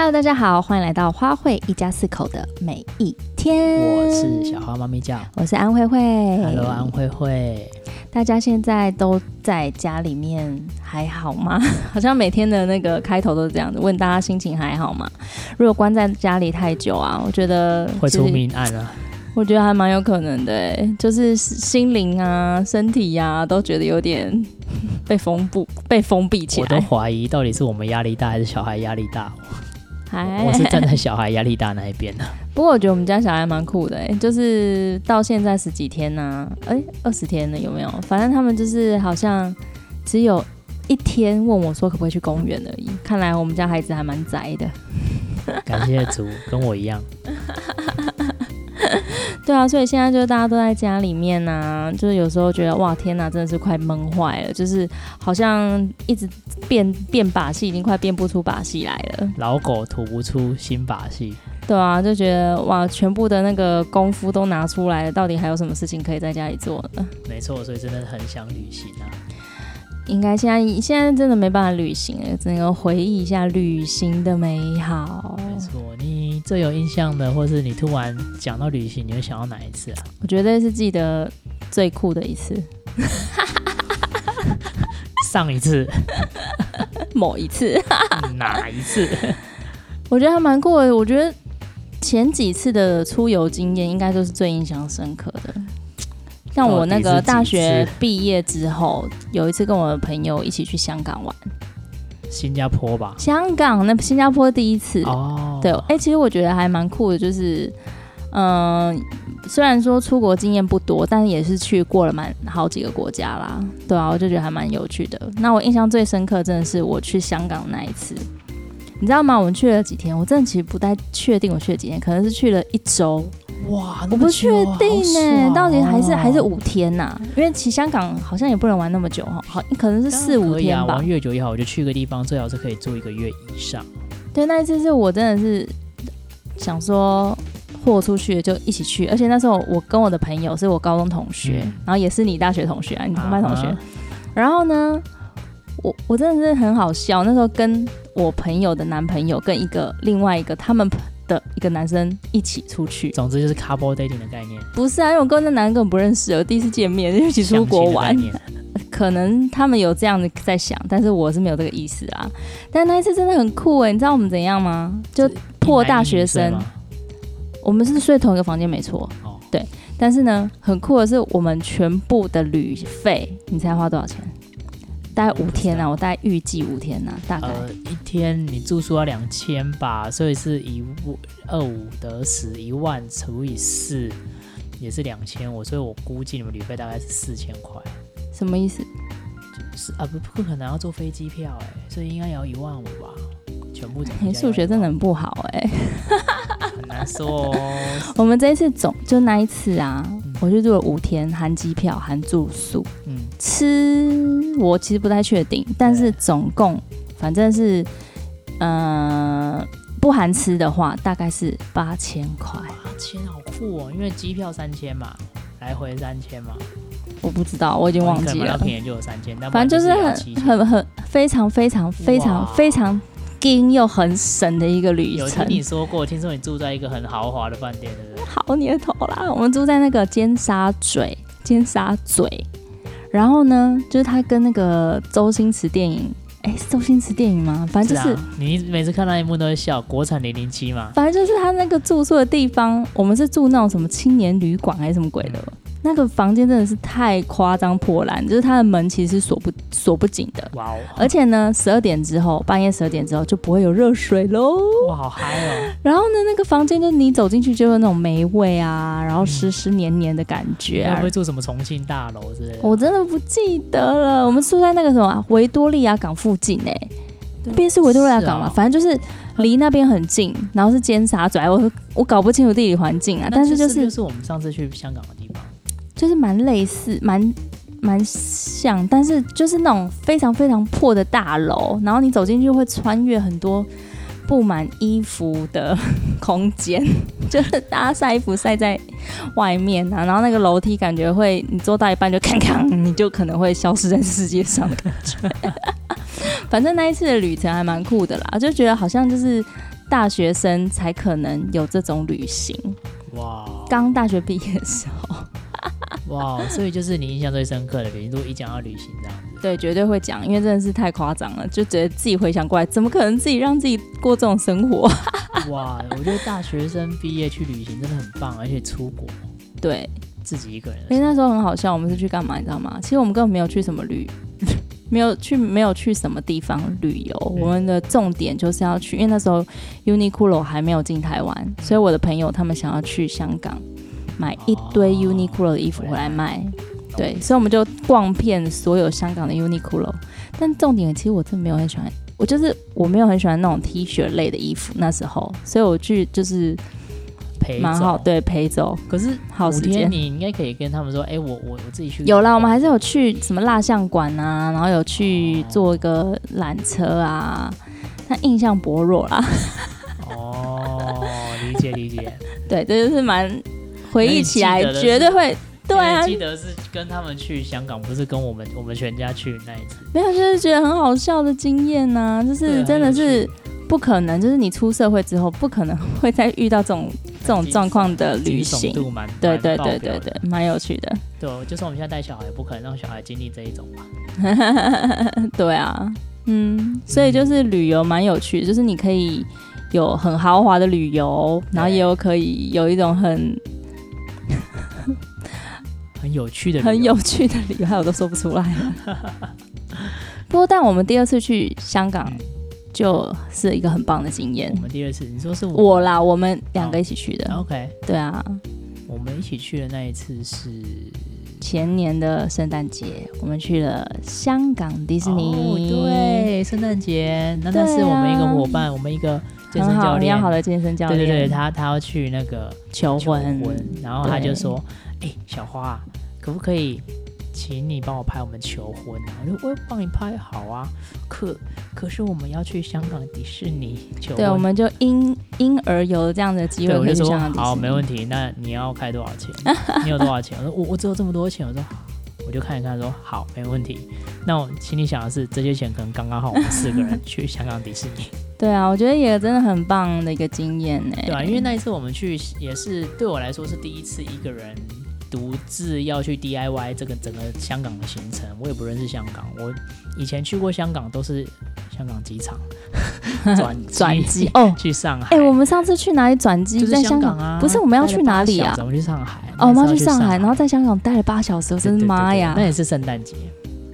Hello，大家好，欢迎来到花卉一家四口的每一天。我是小花妈咪酱，我是安慧慧。Hello，安慧慧。大家现在都在家里面还好吗？好像每天的那个开头都是这样子，问大家心情还好吗？如果关在家里太久啊，我觉得会出命案啊。我觉得还蛮有可能的，就是心灵啊、身体呀、啊，都觉得有点 被封闭、被封闭起来。我都怀疑到底是我们压力大，还是小孩压力大。还我是站在小孩压力大那一边的。不过我觉得我们家小孩蛮酷的，哎，就是到现在十几天呢，哎，二十天了有没有？反正他们就是好像只有一天问我说可不可以去公园而已。看来我们家孩子还蛮宅的。感谢主，跟我一样。对啊，所以现在就是大家都在家里面呐、啊，就是有时候觉得哇天呐，真的是快闷坏了，就是好像一直变变把戏，已经快变不出把戏来了。老狗吐不出新把戏。对啊，就觉得哇，全部的那个功夫都拿出来了，到底还有什么事情可以在家里做呢？没错，所以真的很想旅行啊。应该现在现在真的没办法旅行了，只能回忆一下旅行的美好。没错，你最有印象的，或是你突然讲到旅行，你会想到哪一次啊？我觉得是记得最酷的一次。上一次，某一次，哪一次？我觉得还蛮酷的。我觉得前几次的出游经验，应该都是最印象深刻的。像我那个大学毕业之后，有一次跟我的朋友一起去香港玩，新加坡吧？香港那新加坡第一次哦，对，哎、欸，其实我觉得还蛮酷的，就是，嗯、呃，虽然说出国经验不多，但是也是去过了蛮好几个国家啦，对啊，我就觉得还蛮有趣的。那我印象最深刻，真的是我去香港那一次，你知道吗？我们去了几天？我真的其实不太确定我去了几天，可能是去了一周。哇，我不确定呢，哦、到底还是还是五天呐、啊？因为去香港好像也不能玩那么久哈，好，可能是四五天吧。玩越久越好，我就去个地方，最好是可以住一个月以上。对，那一次是我真的是想说豁出去就一起去，而且那时候我跟我的朋友是我高中同学，嗯、然后也是你大学同学啊，你同班同学。啊、然后呢，我我真的是很好笑，那时候跟我朋友的男朋友跟一个另外一个他们。的一个男生一起出去，总之就是 couple dating 的概念。不是啊，因为我跟那男人根本不认识，我第一次见面就一起出国玩。可能他们有这样的在想，但是我是没有这个意思啊。但那一次真的很酷哎，你知道我们怎样吗？就破大学生，我们是睡同一个房间，没错。哦，对。但是呢，很酷的是我们全部的旅费，你猜花多少钱？大概五天啊，我大概预计五天呐，大概、呃、一天你住宿要两千吧，所以是一五二五得十，一万除以四也是两千五，所以我估计你们旅费大概是四千块。什么意思？是啊，不不可能要坐飞机票哎，所以应该也要一万五吧，全部。你数学真的很不好哎，很难说哦。我们这一次总就那一次啊。我就住了五天，含机票，含住宿，嗯，吃我其实不太确定，但是总共反正是，呃，不含吃的话，大概是八千块。八千好酷哦，因为机票三千嘛，来回三千嘛。我不知道，我已经忘记了。便宜就有三千，但反正就是很很很非常非常非常非常。金又很省的一个旅程。有听你说过，听说你住在一个很豪华的饭店，对不对？好你的头啦！我们住在那个尖沙咀，尖沙咀。然后呢，就是他跟那个周星驰电影，哎，是周星驰电影吗？反正就是，你每次看那一幕都会笑。国产零零七嘛，反正就是他那个住宿的地方，我们是住那种什么青年旅馆还是什么鬼的。嗯那个房间真的是太夸张破烂，就是它的门其实是锁不锁不紧的。哇哦！而且呢，十二点之后，半夜十二点之后就不会有热水喽。哇，好嗨哦！然后呢，那个房间就你走进去就有那种霉味啊，然后湿湿黏黏的感觉。会不会住什么重庆大楼之类的？我真的不记得了。我们住在那个什么维多利亚港附近哎、欸，那边是维多利亚港嘛？反正就是离那边很近，然后是尖沙咀。我我搞不清楚地理环境啊，但是就是就是我们上次去香港。就是蛮类似，蛮蛮像，但是就是那种非常非常破的大楼，然后你走进去会穿越很多布满衣服的空间，就是大家晒衣服晒在外面啊，然后那个楼梯感觉会，你坐到一半就看看，你就可能会消失在世界上的感觉。反正那一次的旅程还蛮酷的啦，就觉得好像就是大学生才可能有这种旅行。哇！刚大学毕业的时候。哇！所以就是你印象最深刻的旅行，如果一讲到旅行这样子，对，绝对会讲，因为真的是太夸张了，就觉得自己回想过来，怎么可能自己让自己过这种生活？哇！我觉得大学生毕业去旅行真的很棒，而且出国，对，自己一个人。因为那时候很好笑，我们是去干嘛？你知道吗？其实我们根本没有去什么旅。没有去，没有去什么地方旅游。嗯、我们的重点就是要去，因为那时候 Uniqlo 还没有进台湾，所以我的朋友他们想要去香港买一堆 Uniqlo 的衣服回来卖。哦、对，所以我们就逛遍所有香港的 Uniqlo。但重点其实我真的没有很喜欢，我就是我没有很喜欢那种 T 恤类的衣服。那时候，所以我去就是陪。蛮好，对，陪走。可是好时间，你应该可以跟他们说，哎、欸，我我我自己去。有啦，我们还是有去什么蜡像馆啊，然后有去坐一个缆车啊，但印象薄弱啦。哦，理解理解。对，这就是蛮回忆起来绝对会。对啊，记得是跟他们去香港，不是跟我们我们全家去那一次。没有，就是觉得很好笑的经验呐、啊，就是真的是不可能，就是你出社会之后不可能会再遇到这种。这种状况的旅行，对对对对对，蛮有趣的。对，就是我们现在带小孩，也不可能让小孩经历这一种吧？对啊，嗯，所以就是旅游蛮有趣的，就是你可以有很豪华的旅游，然后也有可以有一种很很有趣的、很有趣的旅游，还有都说不出来了。不过，但我们第二次去香港。就是一个很棒的经验。我们第二次，你说是我，我啦，我们两个一起去的。Oh, OK，对啊，我们一起去的那一次是前年的圣诞节，我们去了香港迪士尼。Oh, 对，圣诞节，那那是我们一个伙伴，啊、我们一个健身教练，很好的健身教练。对对对，他他要去那个求婚，求婚，然后他就说：“哎、欸，小花，可不可以？”请你帮我拍我们求婚啊！我说我帮你拍好啊，可可是我们要去香港迪士尼求婚，对，我们就因因而有这样的机会可以去香港迪士尼。好，没问题。那你要开多少钱？你有多少钱？我说我我只有这么多钱。我说我就看一看，说好，没问题。那我心里想的是，这些钱可能刚刚好，我们四个人去香港迪士尼。对啊，我觉得也真的很棒的一个经验呢。对啊，因为那一次我们去也是对我来说是第一次一个人。独自要去 DIY 这个整个香港的行程，我也不认识香港。我以前去过香港，都是香港机场转 转机 哦，去上海。哎，我们上次去哪里转机？在香港啊？不是，我们要去哪里啊？我们去上海。哦，我们要去上海，然后在香港待了八小时，真的妈呀！那也是圣诞节。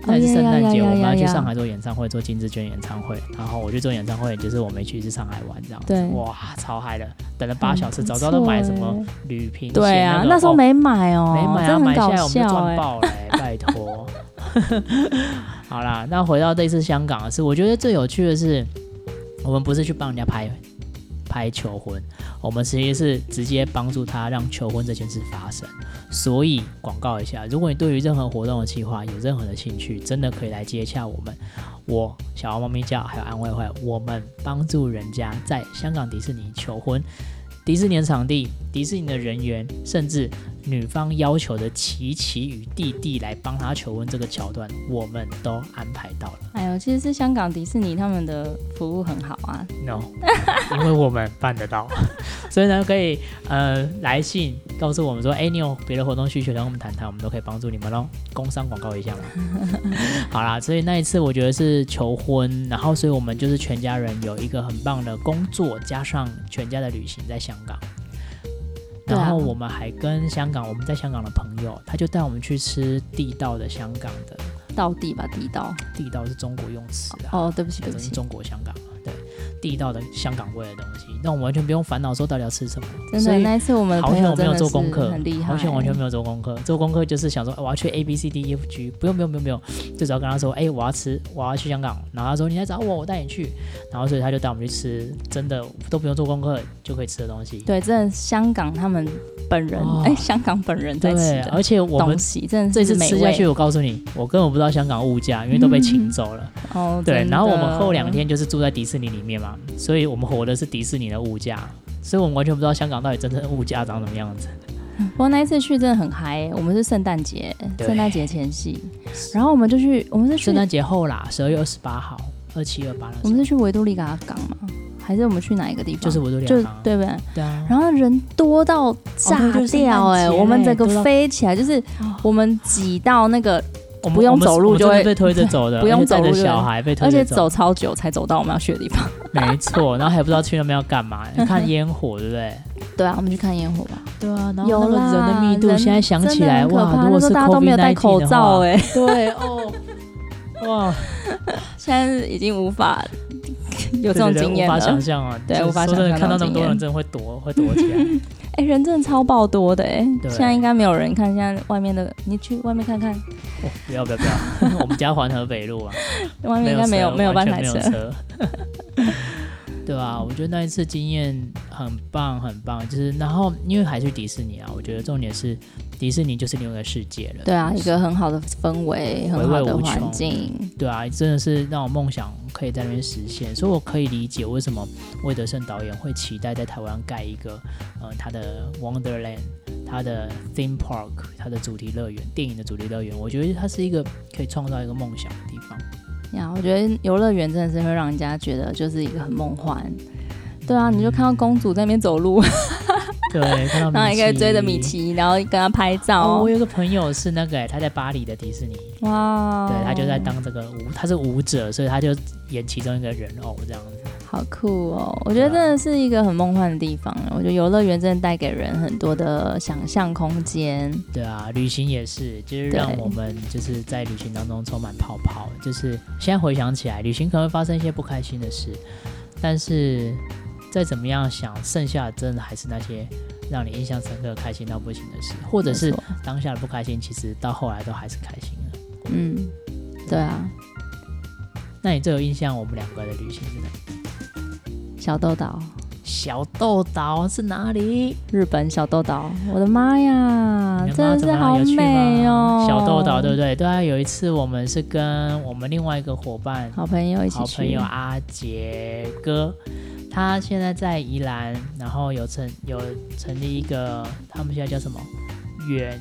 那是圣诞节，我们要去上海做演唱会，做金志娟演唱会。然后我去做演唱会，就是我没去，是上海玩这样。对，哇，超嗨的，等了八小时，早知道都买什么旅平。对啊，那时候没买哦，没买啊，买下来我们就赚爆了，拜托。好啦，那回到这次香港的是，我觉得最有趣的是，我们不是去帮人家拍。拍求婚，我们其实是直接帮助他让求婚这件事发生。所以广告一下，如果你对于任何活动的计划有任何的兴趣，真的可以来接洽我们。我小猫咪叫还有安慰会，我们帮助人家在香港迪士尼求婚。迪士尼的场地、迪士尼的人员，甚至女方要求的琪琪与弟弟来帮他求婚这个桥段，我们都安排到了。哎呦，其实是香港迪士尼他们的服务很好啊。No，因为我们办得到，所以呢可以呃来信告诉我们说，哎，你有别的活动需求，跟我们谈谈，我们都可以帮助你们喽。工商广告一下嘛。好啦，所以那一次我觉得是求婚，然后所以我们就是全家人有一个很棒的工作，加上全家的旅行在。香港，然后我们还跟香港，我们在香港的朋友，他就带我们去吃地道的香港的道地吧，地道，地道是中国用词啊。哦，对不起，对不起，中国香港。地道的香港味的东西，那我们完全不用烦恼说到底要吃什么。真的，那一次我们好像我没有做功课，很厉害。好像完全没有做功课，做功课就是想说我要去 A B C D E F G，不用不用不用不用，就只要跟他说，哎，我要吃，我要去香港，然后他说你来找我，我带你去，然后所以他就带我们去吃，真的都不用做功课就可以吃的东西。对，真的香港他们本人，哎，香港本人在吃的，而且我们真的这次吃下去，我告诉你，我根本不知道香港物价，因为都被请走了。哦，对，然后我们后两天就是住在迪士尼里面嘛，所以我们。活的是迪士尼的物价，所以我们完全不知道香港到底真正的物价长什么样子。不过那一次去真的很嗨，我们是圣诞节，圣诞节前夕，然后我们就去，我们是圣诞节后啦，十二月二十八号，二七二八。我们是去维多利亚港嘛？还是我们去哪一个地方？就是维多利亚就港，对不对？对啊。然后人多到炸掉哎、欸，我们整个飞起来，就是我们挤到那个。我不用走路就会被推着走的，不用走路就小孩被推着走，而且走超久才走到我们要去的地方。没错，然后还不知道去那边要干嘛，看烟火，对不对？对啊，我们去看烟火吧。对啊，然后那个人的密度，现在想起来哇，如果是大家都没有戴口罩哎，对哦，哇，现在已经无法有这种经验了，无法想象啊，对，无法想象。看到那么多人，真的会躲，会躲起来。哎、欸，人真的超爆多的哎、欸！现在应该没有人看，现在外面的，你去外面看看。哦、不要不要不要！我们家环河北路啊，外面应该没有没有半台车。车对吧、啊？我觉得那一次经验很棒很棒，就是然后因为还去迪士尼啊，我觉得重点是迪士尼就是另外一个世界了。对啊，一个很好的氛围，很好的环境。对啊，真的是让我梦想可以在那边实现，所以我可以理解为什么魏德圣导演会期待在台湾盖一个呃他的 Wonderland，他的 Theme Park，他的主题乐园，电影的主题乐园。我觉得它是一个可以创造一个梦想的地方。呀，我觉得游乐园真的是会让人家觉得就是一个很梦幻。对啊，你就看到公主在那边走路，对，看到，然后一个追着米奇，然后跟他拍照。哦，我有个朋友是那个，他在巴黎的迪士尼，哇，对，他就在当这个舞，他是舞者，所以他就演其中一个人偶这样子。好酷哦！我觉得真的是一个很梦幻的地方。我觉得游乐园真的带给人很多的想象空间。对啊，旅行也是，就是让我们就是在旅行当中充满泡泡。就是现在回想起来，旅行可能会发生一些不开心的事，但是再怎么样想，剩下的真的还是那些让你印象深刻、开心到不行的事，或者是当下的不开心，其实到后来都还是开心的。嗯，对啊。那你最有印象我们两个的旅行是哪？小豆岛，小豆岛是哪里？日本小豆岛。我的妈呀，真的是好美哦！小豆岛，对不对？对啊，有一次我们是跟我们另外一个伙伴、好朋友一起去。好朋友阿杰哥，他现在在宜兰，然后有成有成立一个，他们现在叫什么？远。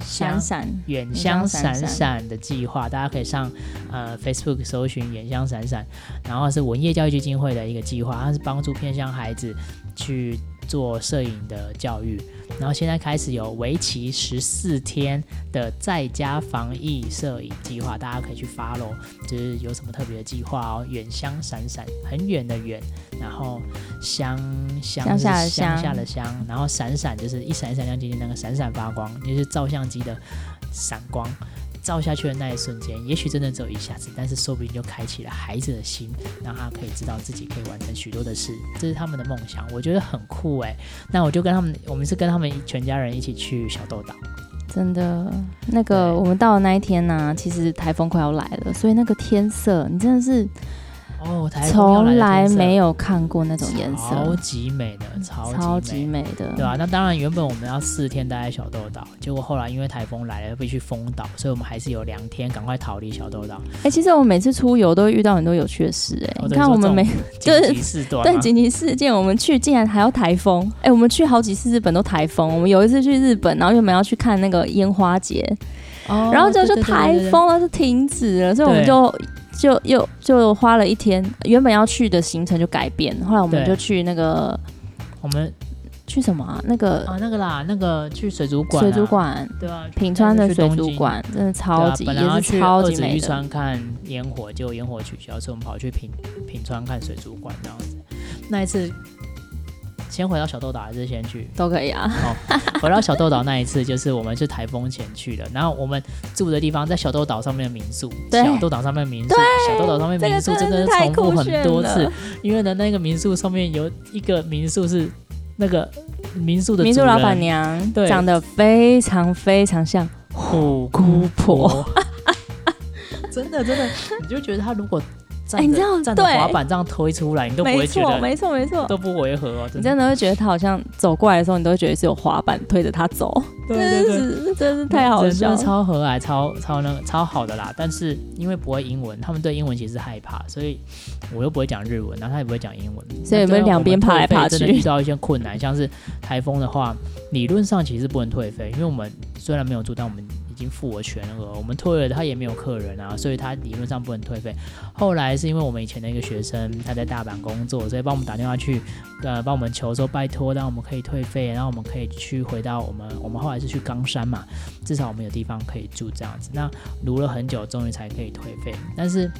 闪闪远香闪闪的计划，大家可以上呃 Facebook 搜寻远香闪闪，然后是文业教育基金会的一个计划，它是帮助偏向孩子去做摄影的教育。然后现在开始有为期十四天的在家防疫摄影计划，大家可以去 follow，就是有什么特别的计划哦。远乡闪闪，很远的远，然后乡乡乡下的乡，乡下的乡，然后闪闪就是一闪一闪亮晶晶那个闪闪发光，就是照相机的闪光。照下去的那一瞬间，也许真的只有一下子，但是说不定就开启了孩子的心，让他可以知道自己可以完成许多的事，这是他们的梦想，我觉得很酷哎。那我就跟他们，我们是跟他们全家人一起去小豆岛。真的，那个我们到的那一天呢、啊，其实台风快要来了，所以那个天色，你真的是。哦，从来没有看过那种颜色，超级美的，超级美，超级美的，对吧、啊？那当然，原本我们要四天待在小豆岛，结果后来因为台风来了，必须封岛，所以我们还是有两天赶快逃离小豆岛。哎、欸，其实我们每次出游都会遇到很多有趣的事、欸，哎、哦，你看我们每紧急事段，对紧急事件，我们去竟然还要台风，哎、欸，我们去好几次日本都台风，我们有一次去日本，然后原本要去看那个烟花节，哦，然后就就台风了，就停止了，所以我们就。就又就花了一天，原本要去的行程就改变，后来我们就去那个，我们去什么啊？那个啊，那个啦，那个去水族馆，水族馆，对啊，品川的水族馆真的超级，啊、本来要去超级美。玉川看烟火，结果烟火取消，所以我们跑去品品川看水族馆这样子。那一次。先回到小豆岛还是先去？都可以啊。哦，回到小豆岛那一次，就是我们是台风前去的，然后我们住的地方在小豆岛上面的民宿。对。小豆岛上面的民宿，小豆岛上面的民宿真的是重复很多次，因为呢，那个民宿上面有一个民宿是那个民宿的民宿老板娘，对，长得非常非常像虎姑婆。真的真的，你就觉得他如果。哎，你这样站着滑板这样推出来，你都不会觉得，没错没错，都不违和哦。你真的会觉得他好像走过来的时候，你都会觉得是有滑板推着他走。对对对，真是太好笑了，超和蔼，超超那个超好的啦。但是因为不会英文，他们对英文其实害怕，所以我又不会讲日文，然后他也不会讲英文，所以我们两边爬来爬去，真的遇到一些困难。像是台风的话，理论上其实不能退费，因为我们虽然没有住，但我们。已经付我全额，我们退了他也没有客人啊，所以他理论上不能退费。后来是因为我们以前的一个学生他在大阪工作，所以帮我们打电话去，呃，帮我们求说拜托，让我们可以退费，然后我们可以去回到我们我们后来是去冈山嘛，至少我们有地方可以住这样子。那撸了很久，终于才可以退费，但是。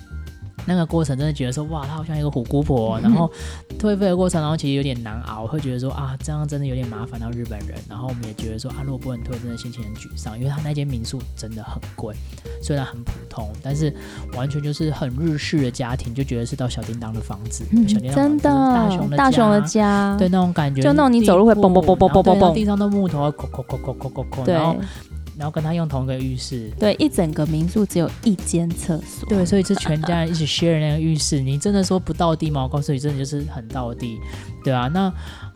那个过程真的觉得说哇，他好像一个虎姑婆，然后退费的过程，然后其实有点难熬，会觉得说啊，这样真的有点麻烦到日本人。然后我们也觉得说啊，如果不能退，真的心情很沮丧，因为他那间民宿真的很贵，虽然很普通，但是完全就是很日式的家庭，就觉得是到小叮当的房子，嗯、小叮当真的大熊的大熊的家，对那种感觉，就那种你走路会嘣嘣嘣嘣嘣嘣嘣，地上的木头，扣扣扣扣扣扣扣，然后。然后跟他用同一个浴室，对，一整个民宿只有一间厕所，对，所以是全家人一起 share 那个浴室。你真的说不到地吗？我告诉你，真的就是很到地，对啊。那，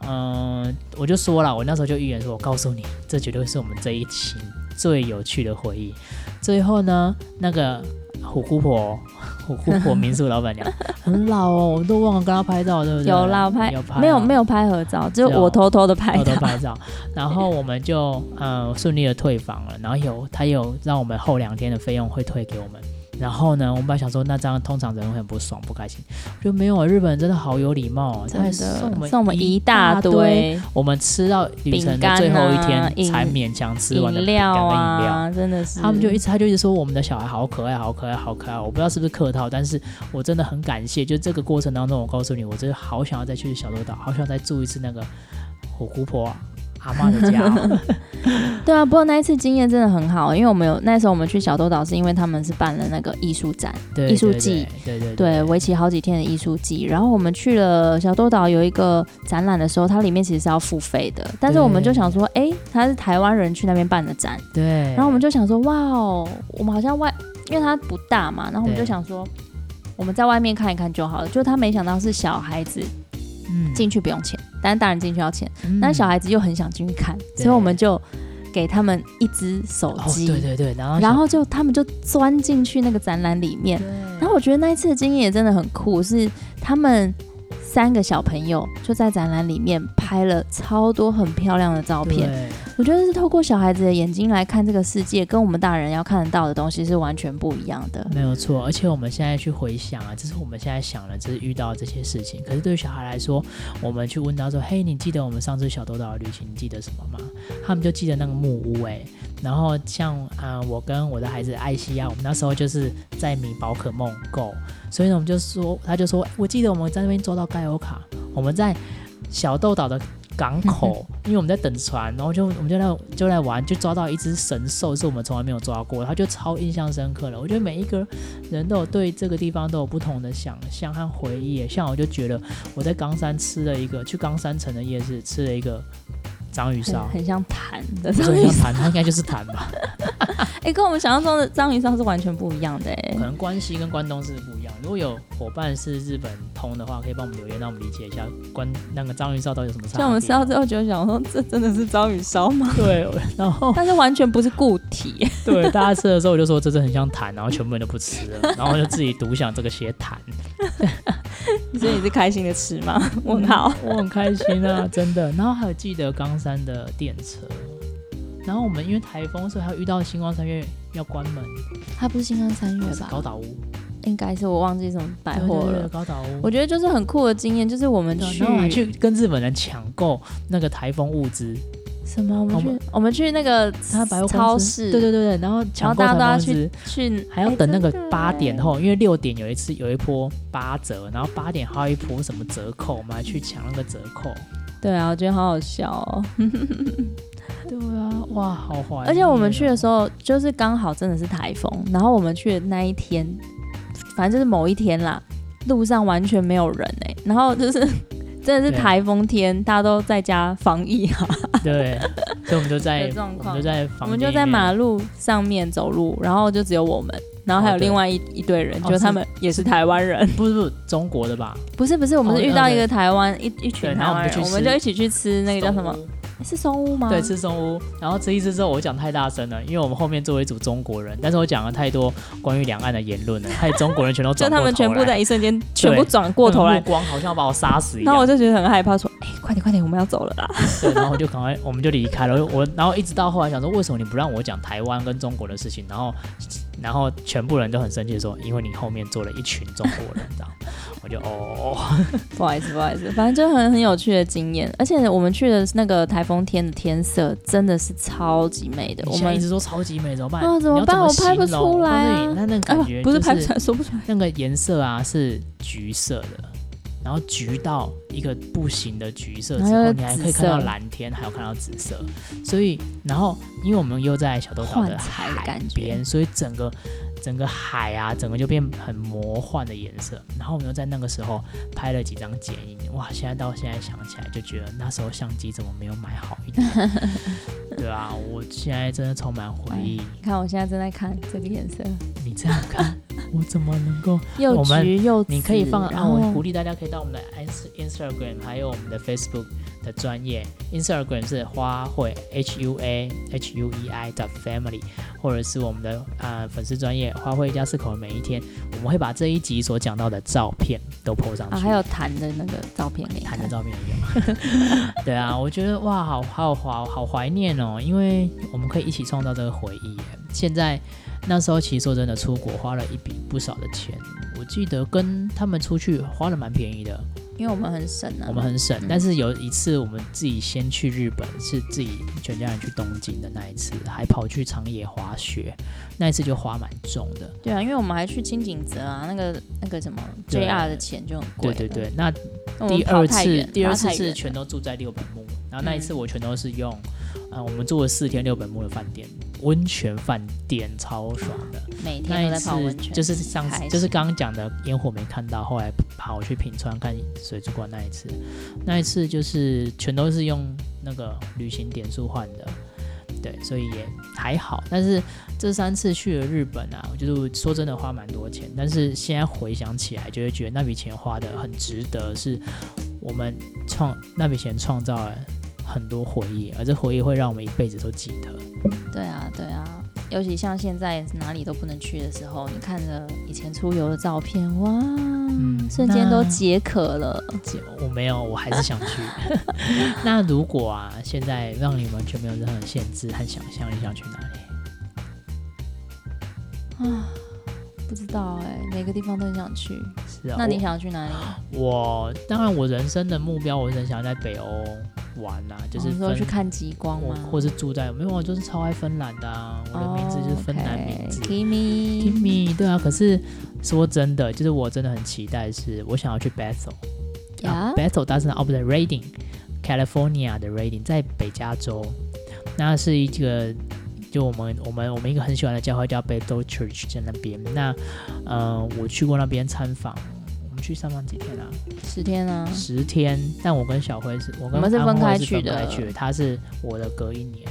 嗯、呃，我就说了，我那时候就预言说，我告诉你，这绝对是我们这一期最有趣的回忆。最后呢，那个。虎姑婆，虎姑婆民宿老板娘 很老哦，我都忘了跟她拍照，对不对？有啦，拍，有拍，没有没有拍合照，就我偷偷的拍，偷偷拍照。然后我们就嗯顺利的退房了，然后有他有让我们后两天的费用会退给我们。然后呢，我们本来想说，那这样通常人会很不爽、不开心，就没有啊。日本人真的好有礼貌，他还送我们送我们一大堆，我们吃到旅程的最后一天才勉强吃完的饼干跟饮料啊，真的是。他们就一直他就一直说我们的小孩好可爱、好可爱、好可爱。我不知道是不是客套，但是我真的很感谢。就这个过程当中，我告诉你，我真的好想要再去小豆岛，好想再住一次那个火姑婆。阿妈的家，对啊，不过那一次经验真的很好，因为我们有那时候我们去小豆岛是因为他们是办了那个艺术展、艺术季，对对对，为期好几天的艺术季。然后我们去了小豆岛有一个展览的时候，它里面其实是要付费的，但是我们就想说，哎，他是台湾人去那边办的展，对。然后我们就想说，哇哦，我们好像外，因为它不大嘛，然后我们就想说，我们在外面看一看就好了。就他没想到是小孩子。嗯进去不用钱，但是大人进去要钱。嗯、但小孩子又很想进去看，所以我们就给他们一只手机、哦。对对对，然后然后就他们就钻进去那个展览里面。然后我觉得那一次的经验也真的很酷，是他们三个小朋友就在展览里面拍了超多很漂亮的照片。我觉得是透过小孩子的眼睛来看这个世界，跟我们大人要看得到的东西是完全不一样的。没有错，而且我们现在去回想啊，这是我们现在想了，就是遇到这些事情。可是对于小孩来说，我们去问他说：“嘿，你记得我们上次小豆岛的旅行，你记得什么吗？”他们就记得那个木屋哎、然后像啊、我跟我的孩子艾希亚，我们那时候就是在迷宝可梦 Go，所以呢，我们就说，他就说，我记得我们在那边抓到盖欧卡，我们在小豆岛的。港口，因为我们在等船，然后就我们就在就在玩，就抓到一只神兽，是我们从来没有抓过，他就超印象深刻了。我觉得每一个人都有对这个地方都有不同的想象和回忆。像我就觉得我在冈山吃了一个，去冈山城的夜市吃了一个。章鱼烧很像痰的，很像弹，它应该就是痰吧？哎、欸，跟我们想象中的章鱼烧是完全不一样的哎、欸。可能关西跟关东是不一样。如果有伙伴是日本通的话，可以帮我们留言，让我们理解一下关那个章鱼烧到底有什么。像我们吃到之后就想说，这真的是章鱼烧吗？对，然后 但是完全不是固体。对，大家吃的时候我就说这是很像痰，然后全部人都不吃了，然后就自己独享这个些弹。所以你是开心的吃吗？问号，我很开心啊，真的。然后还有记得冈山的电车，然后我们因为台风，所以还有遇到星光三月要关门。它不是星光三月吧？高岛屋，应该是我忘记什么百货了。高岛屋，我觉得就是很酷的经验，就是我们去，还去跟日本人抢购那个台风物资。什么？我们去，我们去那个他百货超市，对对对对，然后然后大家都要去去，还要等那个八点后，因为六点有一次有一波八折，然后八点还有一波什么折扣，我们还去抢那个折扣。对啊，我觉得好好笑哦。对啊，哇，好坏。而且我们去的时候就是刚好真的是台风，然后我们去的那一天，反正就是某一天啦，路上完全没有人哎，然后就是。真的是台风天，大家都在家防疫哈。对，所以我们就在，我们就在，我们就在马路上面走路，然后就只有我们，然后还有另外一一队人，就他们也是台湾人，不是不是中国的吧？不是不是，我们是遇到一个台湾一一群台湾人，我们就一起去吃那个叫什么？是松屋吗？对，吃松屋。然后吃一次之后，我讲太大声了，因为我们后面坐一组中国人，但是我讲了太多关于两岸的言论了，害中国人全都转过头来，就他们全部在一瞬间全部转过头来，目光好像要把我杀死一样。然后我就觉得很害怕，说：“哎、欸，快点快点，我们要走了啦！” 对，然后我就赶快，我们就离开了。我然后一直到后来想说，为什么你不让我讲台湾跟中国的事情？然后然后全部人都很生气说，因为你后面坐了一群中国人，这样。我就哦，不好意思，不好意思，反正就很很有趣的经验，而且我们去的那个台风天的天色真的是超级美的。我们一直说超级美，怎么办？哦，怎么办？我拍不出来啊！那那感觉、就是啊、不是拍不出来，说不出来。那个颜色啊是橘色的，然后橘到一个不行的橘色之后，你还可以看到蓝天，还有看到紫色。所以，然后因为我们又在小豆岛的海边，所以整个。整个海啊，整个就变很魔幻的颜色。然后我们又在那个时候拍了几张剪影，哇！现在到现在想起来，就觉得那时候相机怎么没有买好一点？对啊，我现在真的充满回忆。你看，我现在正在看这个颜色。你这样看，我怎么能够？又橘又紫。你可以放啊，我鼓励大家可以到我们的 S Instagram，还有我们的 Facebook。的专业，Instagram 是花卉 H U A H U E I dot family，或者是我们的呃粉丝专业花卉一家四口的每一天，我们会把这一集所讲到的照片都 po 上去，啊，还有弹的那个照片，谈的照片也有。对啊，我觉得哇，好好好好怀念哦，因为我们可以一起创造这个回忆。现在那时候其实说真的，出国花了一笔不少的钱，我记得跟他们出去花了蛮便宜的。因为我们很省啊，我们很省。嗯、但是有一次，我们自己先去日本，是自己全家人去东京的那一次，还跑去长野滑雪，那一次就花蛮重的。对啊，因为我们还去金井泽啊，那个那个什么 JR 的钱就很贵。对对对，那第二次第二次是全都住在六本木，然后那一次我全都是用。啊，我们住了四天六本木的饭店，温泉饭店超爽的。每天都在泡温泉。就是上次就是刚刚讲的烟火没看到，后来跑去平川看水族馆那一次，那一次就是全都是用那个旅行点数换的，对，所以也还好。但是这三次去了日本啊，我就是说真的花蛮多钱，但是现在回想起来，就会觉得那笔钱花的很值得，是我们创那笔钱创造了。很多回忆，而这回忆会让我们一辈子都记得。对啊，对啊，尤其像现在哪里都不能去的时候，你看着以前出游的照片，哇，嗯、瞬间都解渴了。我没有，我还是想去。那如果啊，现在让你完全没有任何限制和想象，你想去哪里？啊，不知道哎、欸，每个地方都很想去。是啊，那你想要去哪里？我，我当然，我人生的目标，我是很想要在北欧。玩啊，就是说、哦、去看极光吗？或是住在没有，我就是超爱芬兰的啊！我的名字就是芬兰名字。Kimi Kimi 对啊，可是说真的，就是我真的很期待，是我想要去 Bethel。Yeah? 啊，Bethel，但是 up the Reading，California 的 Reading，在北加州。那是一个，就我们我们我们一个很喜欢的教会叫 Bethel Church 在那边。那呃，我去过那边参访。去上班几天啊？十天啊！十天，但我跟小辉是，我跟我们是分开去的，他是我的隔一年。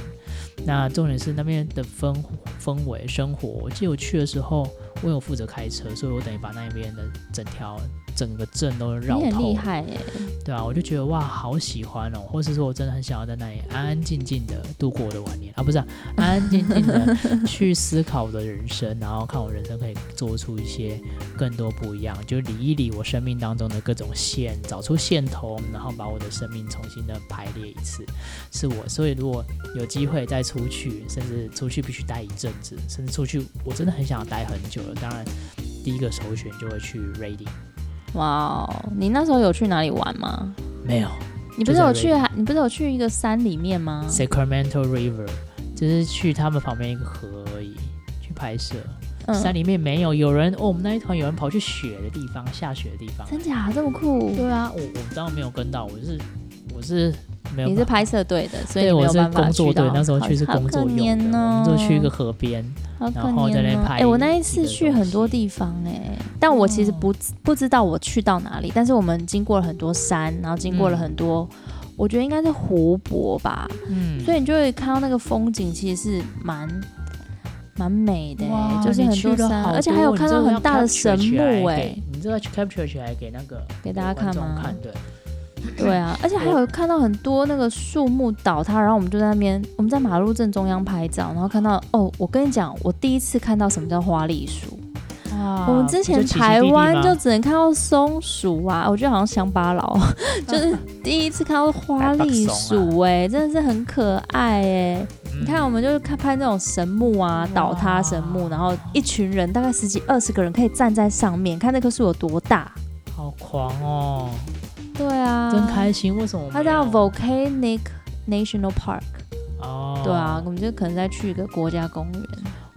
那重点是那边的氛氛围、生活，我记得我去的时候，我有负责开车，所以我等于把那边的整条。整个镇都绕透，你很厉害耶！对啊，我就觉得哇，好喜欢哦，或是说我真的很想要在那里安安静静的度过我的晚年啊，不是、啊、安安静静的 去思考我的人生，然后看我人生可以做出一些更多不一样，就理一理我生命当中的各种线，找出线头，然后把我的生命重新的排列一次，是我。所以如果有机会再出去，甚至出去必须待一阵子，甚至出去我真的很想要待很久了。当然，第一个首选就会去 Reading。哇哦！你那时候有去哪里玩吗？没有。你不是有去？你不是有去一个山里面吗？Sacramento River，只是去他们旁边一个河而已，去拍摄。嗯、山里面没有有人哦，我们那一团有人跑去雪的地方，下雪的地方。真假这么酷？对啊，我我当然没有跟到，我是我是。你是拍摄队的，所以我是工作队，那时候去是工作用的，哦、我们就去一个河边，哦、然后在那拍。哎、欸，我那一次去很多地方哎、欸，但我其实不不知道我去到哪里，但是我们经过了很多山，然后经过了很多，嗯、我觉得应该是湖泊吧，嗯，所以你就会看到那个风景，其实是蛮蛮美的、欸，就是很多山，多而且还有看到很大的神木哎、欸，你知道 capture 起来给那个给大家看吗？看对。对啊，而且还有看到很多那个树木倒塌，然后我们就在那边，我们在马路正中央拍照，然后看到哦，我跟你讲，我第一次看到什么叫花栗鼠。啊、我们之前台湾就只能看到松鼠啊，我觉得好像乡巴佬，就是第一次看到花栗鼠，哎，真的是很可爱哎。嗯、你看，我们就是看拍那种神木啊，倒塌神木，然后一群人大概十几二十个人可以站在上面，看那棵树有多大，好狂哦。对啊，真开心。为什么？它叫 Volcanic National Park。哦，对啊，我们就可能再去一个国家公园。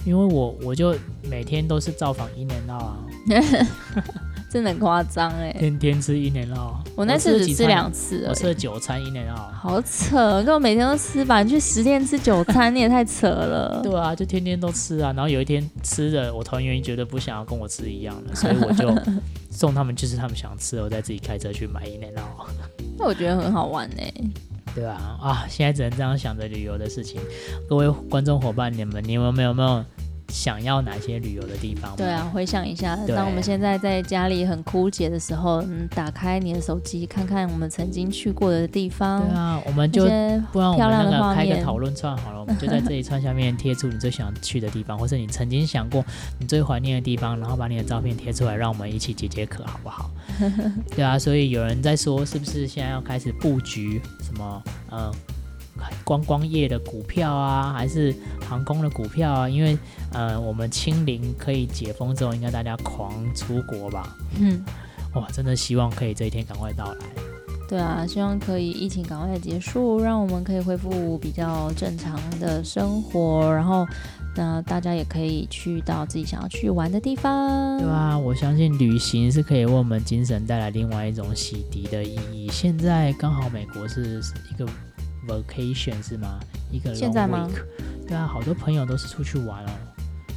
因为我我就每天都是造访一年到啊，真的很夸张哎，天天吃樱桃。我那次只吃两次，我吃了九餐樱桃。好扯，跟我每天都吃吧？你去十天吃九餐，你也太扯了。对啊，就天天都吃啊。然后有一天吃的，我团员觉得不想要跟我吃一样的，所以我就送他们，就是他们想吃，我再自己开车去买樱桃。那我觉得很好玩呢。对啊，啊，现在只能这样想着旅游的事情。各位观众伙伴，你们，你们有没有没有想要哪些旅游的地方？对啊，回想一下，当我们现在在家里很枯竭的时候，嗯，打开你的手机，看看我们曾经去过的地方。对啊，我们就不然我们那个 开个讨论串好了，我们就在这一串下面贴出你最想去的地方，或是你曾经想过你最怀念的地方，然后把你的照片贴出来，让我们一起解解渴，好不好？对啊，所以有人在说，是不是现在要开始布局什么？嗯，观光业的股票啊，还是航空的股票啊？因为呃，我们清零可以解封之后，应该大家狂出国吧？嗯，哇，真的希望可以这一天赶快到来。对啊，希望可以疫情赶快结束，让我们可以恢复比较正常的生活，然后。那大家也可以去到自己想要去玩的地方，对啊，我相信旅行是可以为我们精神带来另外一种洗涤的意义。现在刚好美国是一个 vacation 是吗？一个 long week，现在吗？对啊，好多朋友都是出去玩哦。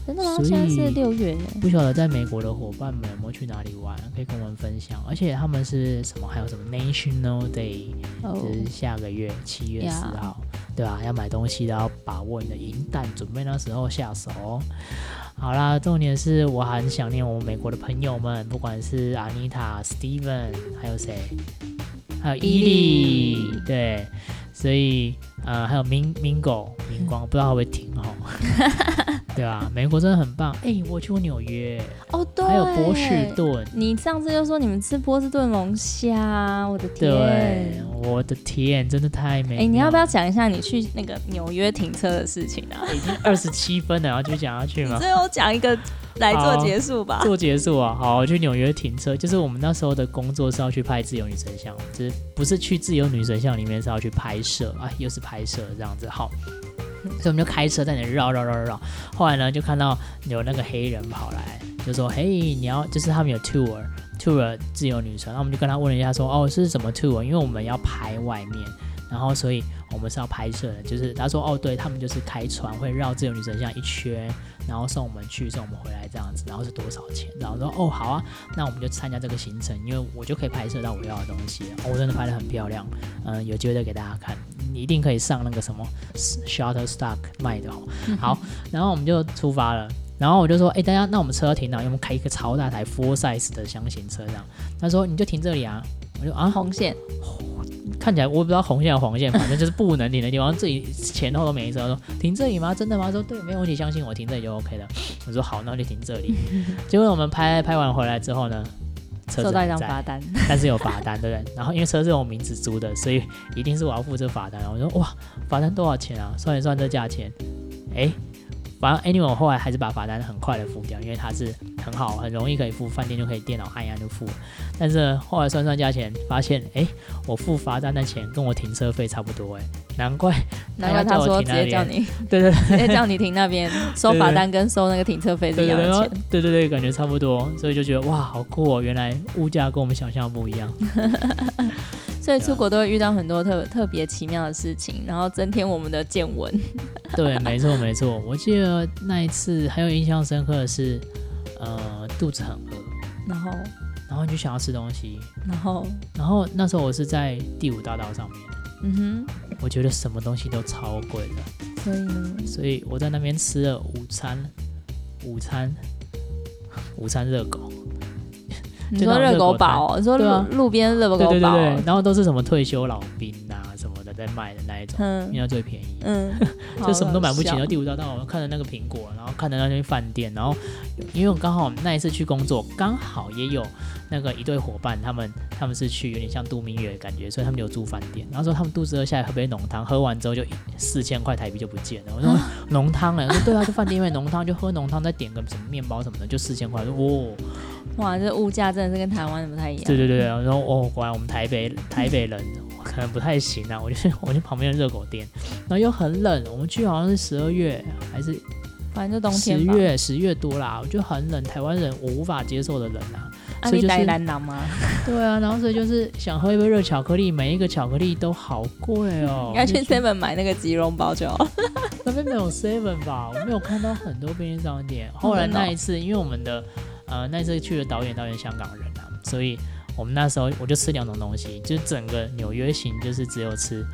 真的吗？现在是六月。不晓得在美国的伙伴们有没有去哪里玩，可以跟我们分享。而且他们是什么？还有什么 National Day，就是下个月七月十号。Oh. 对吧？要买东西都要把握你的银弹，准备那时候下手。好啦，重点是我很想念我们美国的朋友们，不管是 Anita、Steven，还有谁？还有伊利，对，所以呃，还有 Min Mingo 明光，不知道会不会停哦。对啊，美国真的很棒。哎、欸，我去过纽约哦，对，还有波士顿。你上次就说你们吃波士顿龙虾，我的天，对，我的天，真的太美。哎、欸，你要不要讲一下你去那个纽约停车的事情啊？已经二十七分了，然后就讲下去吗？最后讲一个。来做结束吧，做结束啊！好，我去纽约停车，就是我们那时候的工作是要去拍自由女神像，就是不是去自由女神像里面是要去拍摄啊，又是拍摄这样子。好，所以我们就开车在那绕绕绕绕绕。后来呢，就看到有那个黑人跑来，就说：“嘿，你要就是他们有 tour tour 自由女神。”那我们就跟他问了一下，说：“哦，是什么 tour？” 因为我们要拍外面，然后所以我们是要拍摄的。就是他说：“哦，对，他们就是开船会绕自由女神像一圈。”然后送我们去，送我们回来这样子，然后是多少钱？然后说哦好啊，那我们就参加这个行程，因为我就可以拍摄到我要的东西。哦，我真的拍得很漂亮，嗯，有机会再给大家看，你一定可以上那个什么 Shutterstock 卖的哦。好，然后我们就出发了，然后我就说，哎，大家，那我们车要停哪？因为我们开一个超大台 full size 的箱型车这样。他说你就停这里啊，我就啊红线。看起来我也不知道红线黄线，反正就是不能停的地方。自己前后都没车，说停这里吗？真的吗？说对，没有问题，相信我，停这里就 OK 了。我说好，那就停这里。结果我们拍拍完回来之后呢，车收到一张罚单，但是有罚单，对不对？然后因为车是我名字租的，所以一定是我要付这罚单。我说哇，罚单多少钱啊？算一算这价钱，哎。反正 anyway，我后来还是把罚单很快的付掉，因为它是很好，很容易可以付，饭店就可以电脑按一按就付。但是后来算算价钱，发现哎，我付罚单的钱跟我停车费差不多哎，难怪难怪他说直接叫你，对对，直接叫你停那边收罚单跟收那个停车费是一样的钱，对对对，感觉差不多，所以就觉得哇，好酷哦，原来物价跟我们想象不一样。所以出国都会遇到很多特特别奇妙的事情，然后增添我们的见闻。对，没错没错。我记得那一次还有印象深刻的是，呃，肚子很饿，然后？然后你就想要吃东西，然后？然后那时候我是在第五大道上面，嗯哼，我觉得什么东西都超贵的，所以呢，所以我在那边吃了午餐，午餐，午餐热狗。你说热狗堡，你说路路边热狗堡，对对对，然后都是什么退休老兵呐什么的在卖的那一种，因为最便宜，嗯，就什么都买不起。然后第五道道，我看着那个苹果，然后看着那些饭店，然后因为我刚好那一次去工作，刚好也有那个一对伙伴，他们他们是去有点像度蜜月的感觉，所以他们有住饭店。然后说他们肚子饿下来喝杯浓汤，喝完之后就 四千块台币就不见了。我说浓汤哎，我说对啊，就饭店因为浓汤就喝浓汤，再点个什么面包什么的，就四千块。说哦。哇，这物价真的是跟台湾的不太一样。对对对，然后哦，果然我们台北台北人可能不太行啊。我就我去旁边的热狗店，然后又很冷，我们去好像是十二月还是，反正就冬天。十月十月多啦，我觉得很冷，台湾人我无法接受的冷啊。所以就是南南吗？对啊，然后所以就是想喝一杯热巧克力，每一个巧克力都好贵哦。你要去 Seven 买那个吉隆包就好。那边没有 Seven 吧？我没有看到很多便利商店。后来那一次，因为我们的。呃，那次去的导演导演香港人啊，所以我们那时候我就吃两种东西，就整个纽约行就是只有吃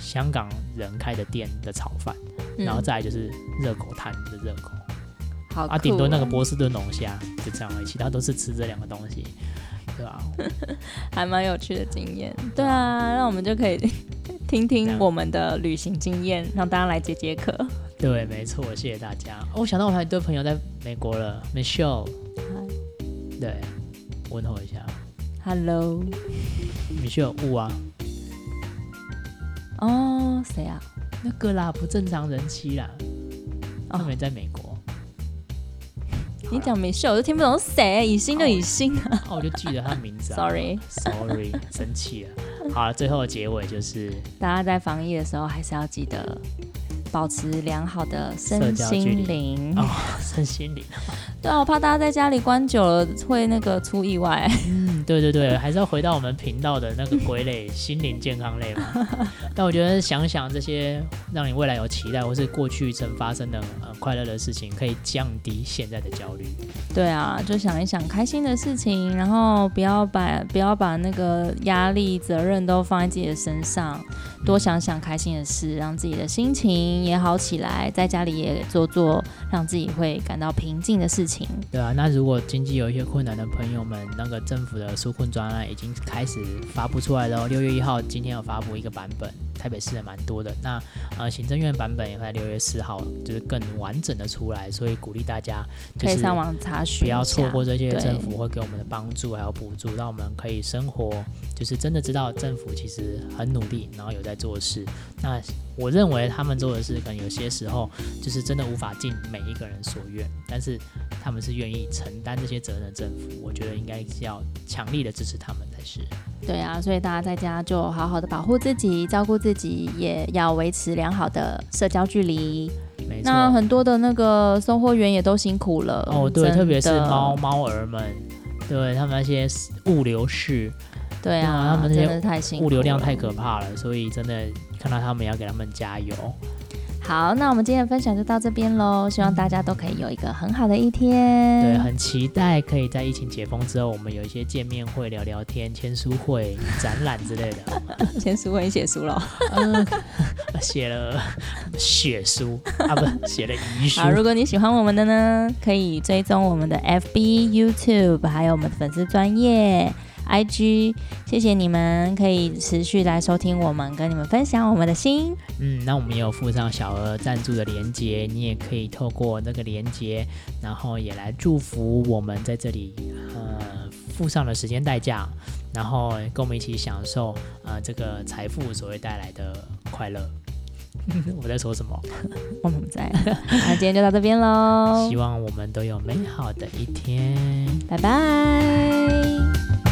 香港人开的店的炒饭，嗯、然后再来就是热狗摊的热狗，好啊，顶多那个波士顿龙虾就这样而已，其他都是吃这两个东西，对吧？还蛮有趣的经验，对啊，那我们就可以听听我们的旅行经验，让大家来解解渴。对，没错，谢谢大家。哦，我想到我还有一堆朋友在美国了，Michelle。对，问候一下。Hello，你需要物啊？哦，谁啊？那个啦，不正常人妻啦。他们在美国。你讲没事，我就听不懂谁。以心就以心啊。我就记得他名字。Sorry，Sorry，生气了。好了，最后的结尾就是，大家在防疫的时候还是要记得保持良好的身心灵哦，身心灵。对啊，我怕大家在家里关久了会那个出意外。嗯，对对对，还是要回到我们频道的那个归类，心灵健康类嘛。但我觉得想想这些让你未来有期待，或是过去曾发生的呃快乐的事情，可以降低现在的焦虑。对啊，就想一想开心的事情，然后不要把不要把那个压力责任都放在自己的身上，多想想开心的事，让自己的心情也好起来，在家里也做做让自己会感到平静的事情。对啊，那如果经济有一些困难的朋友们，那个政府的纾困专案已经开始发布出来了。六月一号，今天有发布一个版本，台北市的蛮多的。那呃，行政院版本也会在六月四号，就是更完整的出来，所以鼓励大家可以上网查询，不要错过这些政府会给我们的帮助还有补助，让我们可以生活，就是真的知道政府其实很努力，然后有在做事。那我认为他们做的事，可能有些时候就是真的无法尽每一个人所愿，但是他们是愿意承担这些责任的政府，我觉得应该是要强力的支持他们才是。对啊，所以大家在家就好好的保护自己，照顾自己，也要维持良好的社交距离。那很多的那个送货员也都辛苦了哦，对，特别是猫猫儿们，对他们那些物流室。对啊，他们真的太辛苦，物流量太可怕了，所以真的看到他们要给他们加油。好，那我们今天的分享就到这边喽，希望大家都可以有一个很好的一天。对，很期待可以在疫情解封之后，我们有一些见面会、聊聊天、签书会、展览之类的。签书会，你写书了？嗯，写了血书啊，不，写了遗书。好，如果你喜欢我们的呢，可以追踪我们的 FB、YouTube，还有我们的粉丝专页。IG，谢谢你们可以持续来收听我们，跟你们分享我们的心。嗯，那我们也有附上小额赞助的连接，你也可以透过那个连接，然后也来祝福我们在这里，呃，付上了时间代价，然后跟我们一起享受呃这个财富所会带来的快乐。我在说什么？我们不在。那今天就到这边喽，希望我们都有美好的一天，拜拜。